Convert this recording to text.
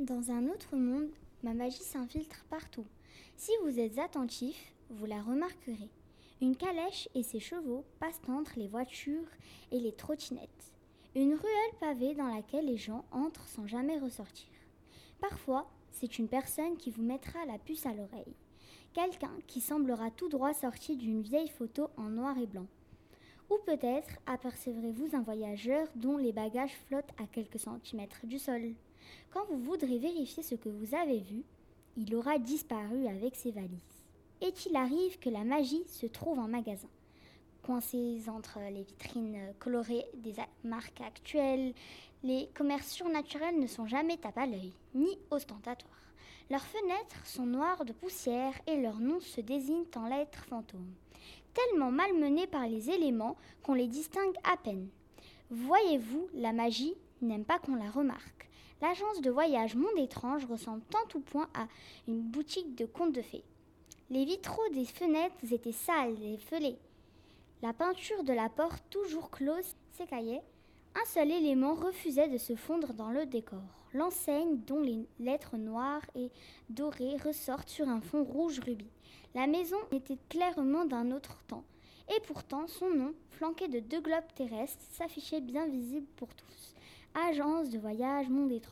Dans un autre monde, ma magie s'infiltre partout. Si vous êtes attentif, vous la remarquerez. Une calèche et ses chevaux passent entre les voitures et les trottinettes. Une ruelle pavée dans laquelle les gens entrent sans jamais ressortir. Parfois, c'est une personne qui vous mettra la puce à l'oreille. Quelqu'un qui semblera tout droit sorti d'une vieille photo en noir et blanc. Ou peut-être apercevrez-vous un voyageur dont les bagages flottent à quelques centimètres du sol. Quand vous voudrez vérifier ce que vous avez vu, il aura disparu avec ses valises. Et il arrive que la magie se trouve en magasin, coincée entre les vitrines colorées des marques actuelles. Les commerces surnaturels ne sont jamais tape à l'œil, ni ostentatoires. Leurs fenêtres sont noires de poussière et leurs noms se désignent en lettres fantômes tellement malmenés par les éléments qu'on les distingue à peine. Voyez-vous, la magie n'aime pas qu'on la remarque. L'agence de voyage Monde étrange ressemble tant ou point à une boutique de contes de fées. Les vitraux des fenêtres étaient sales et fêlés. La peinture de la porte, toujours close, s'écaillait. Un seul élément refusait de se fondre dans le décor. L'enseigne dont les lettres noires et dorées ressortent sur un fond rouge rubis. La maison était clairement d'un autre temps, et pourtant son nom, flanqué de deux globes terrestres, s'affichait bien visible pour tous. Agence de voyage Monde étrange.